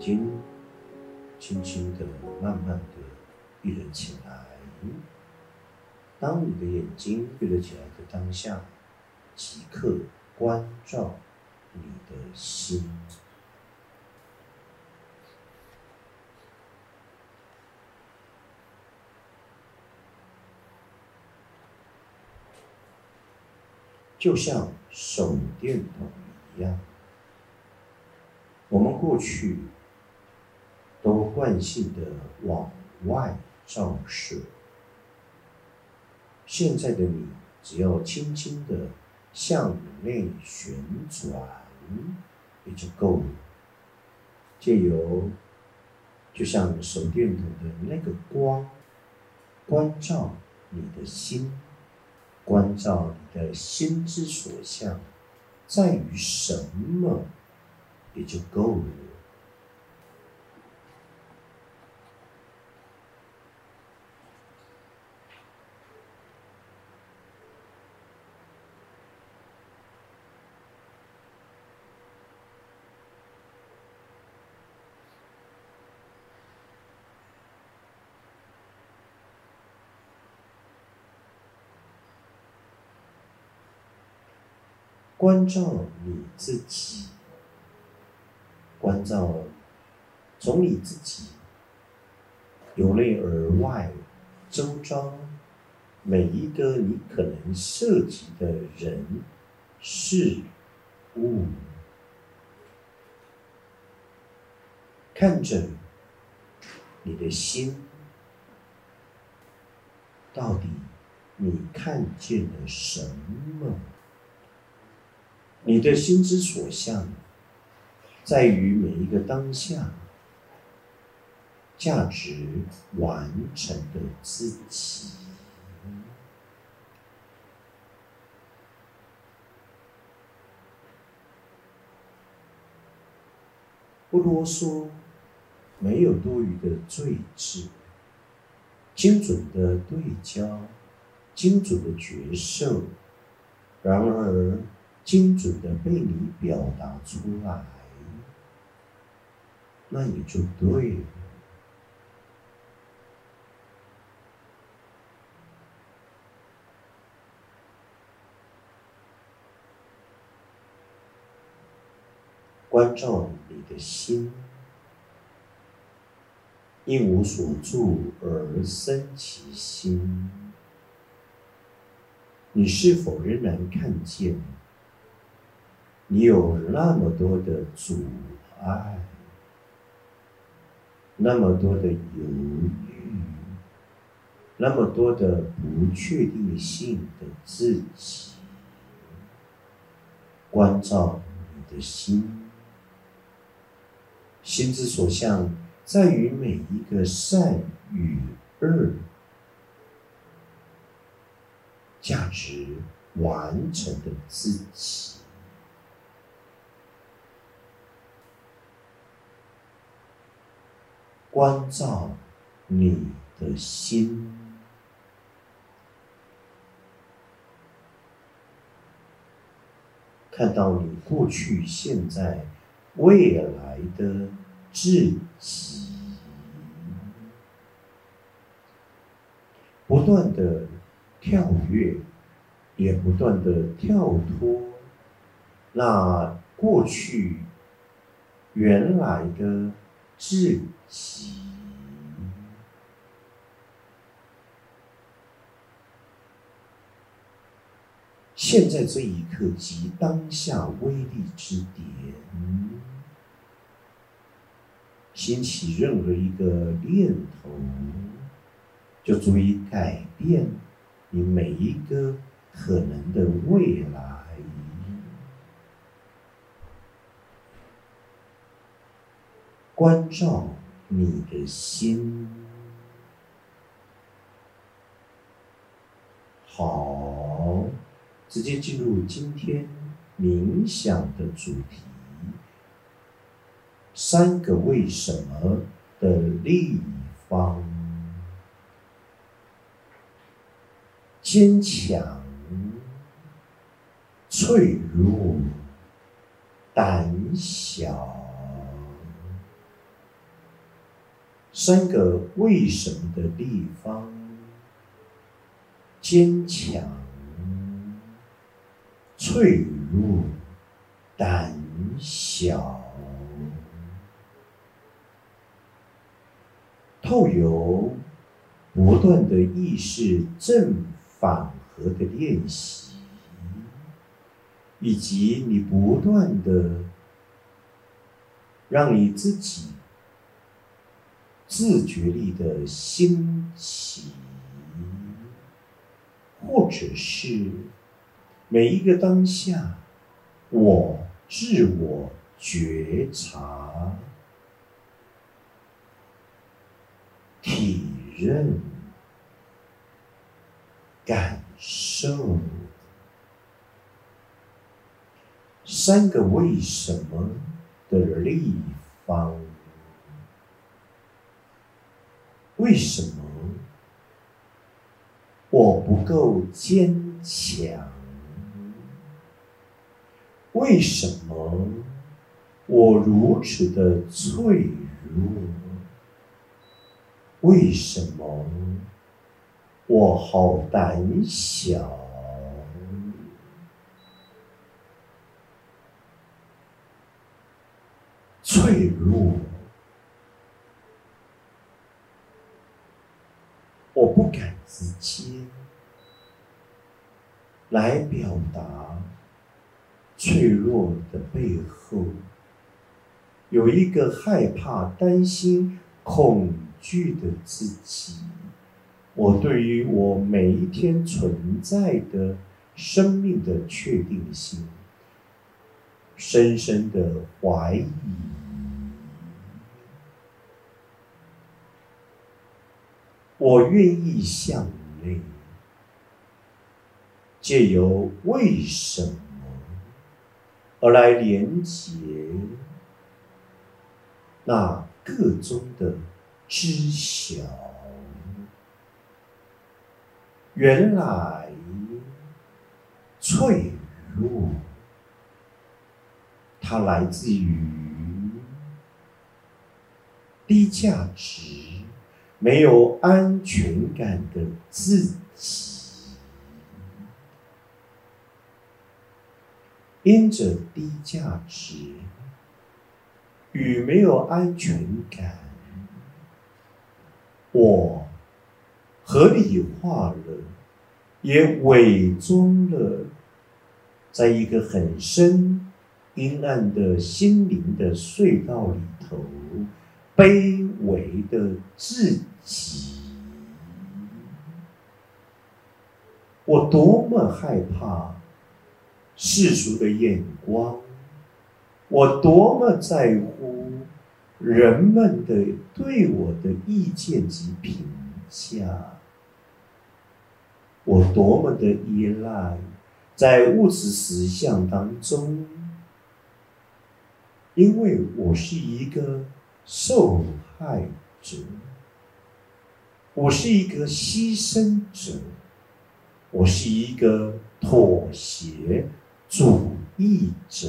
睛轻轻的、慢慢的闭了起来。当你的眼睛闭了起来的当下，即刻关照你的心。就像手电筒一样，我们过去都惯性的往外照射，现在的你只要轻轻的向内旋转，也就够了。借由就像手电筒的那个光，关照你的心。关照你的心之所向，在于什么，也就够了。关照你自己，关照从你自己由内而外，周遭每一个你可能涉及的人、事、物，看着你的心，到底你看见了什么？你的心之所向，在于每一个当下，价值完成的自己。不啰嗦，没有多余的罪字，精准的对焦，精准的角色。然而。精准的被你表达出来，那也就对了。关照你的心，因无所住而生其心。你是否仍然看见？你有那么多的阻碍，那么多的犹豫，那么多的不确定性的自己，关照你的心，心之所向，在于每一个善与恶，价值完成的自己。关照你的心，看到你过去、现在、未来的自己，不断的跳跃，也不断的跳脱，那过去原来的。自己，现在这一刻即当下威力之点，兴起任何一个念头，就足以改变你每一个可能的未来。关照你的心，好，直接进入今天冥想的主题：三个为什么的立方，坚强、脆弱、胆小。三个为什么的地方：坚强、脆弱、胆小。透由不断的意识正反合的练习，以及你不断的让你自己自觉力的兴起，或者是每一个当下，我自我觉察。体认、感受三个为什么的立方。为什么我不够坚强？为什么我如此的脆弱？为什么我好胆小、脆弱？我不敢直接来表达脆弱的背后，有一个害怕、担心、恐。惧的自己，我对于我每一天存在的生命的确定性，深深的怀疑。我愿意向内，借由为什么而来连接那个中的。知晓，原来脆弱，它来自于低价值、没有安全感的自己，因着低价值与没有安全感。我合理化了，也伪装了，在一个很深、阴暗的心灵的隧道里头，卑微的自己。我多么害怕世俗的眼光，我多么在乎。人们的对我的意见及评价，我多么的依赖在物质实相当中，因为我是一个受害者，我是一个牺牲者，我是一个妥协主义者。